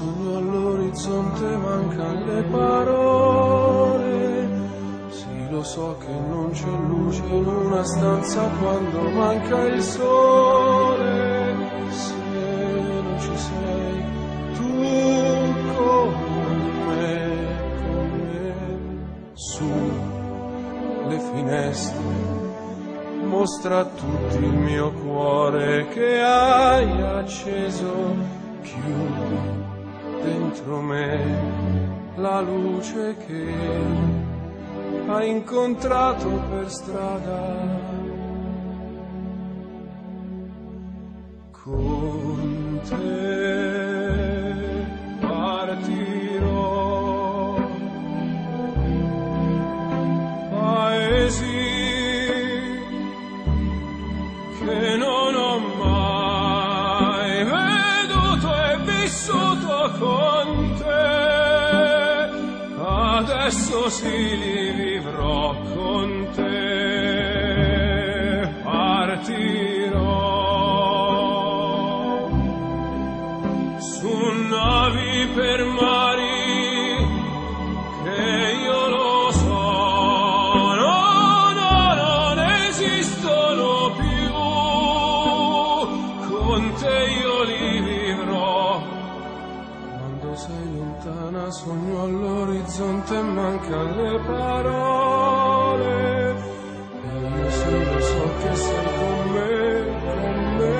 Sogno all'orizzonte mancano le parole. Sì, lo so che non c'è luce in una stanza quando manca il sole. Se non ci sei, tu con me, con me, su le finestre mostra a tutti il mio cuore che hai acceso, chiudi dentro me la luce che hai incontrato per strada. Con Μεσούσε λίγο η φορά που. Lontana sogno all'orizzonte mancano le parole. E io sì lo so che sei con me, con me.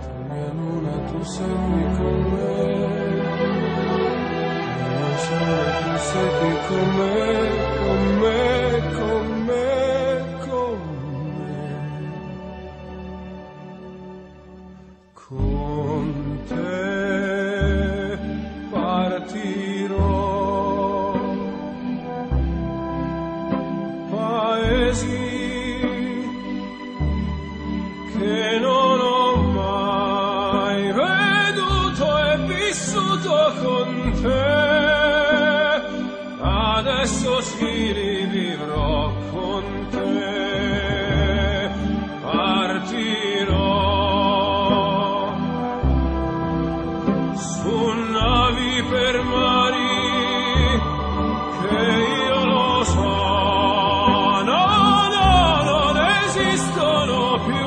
Tu mia luna, tu sei con me. Non solo tu sei qui con me, con me, con me, con me. Con te Sì li vivrò con te. Partirò su navi per mari che io lo so. Esistono più.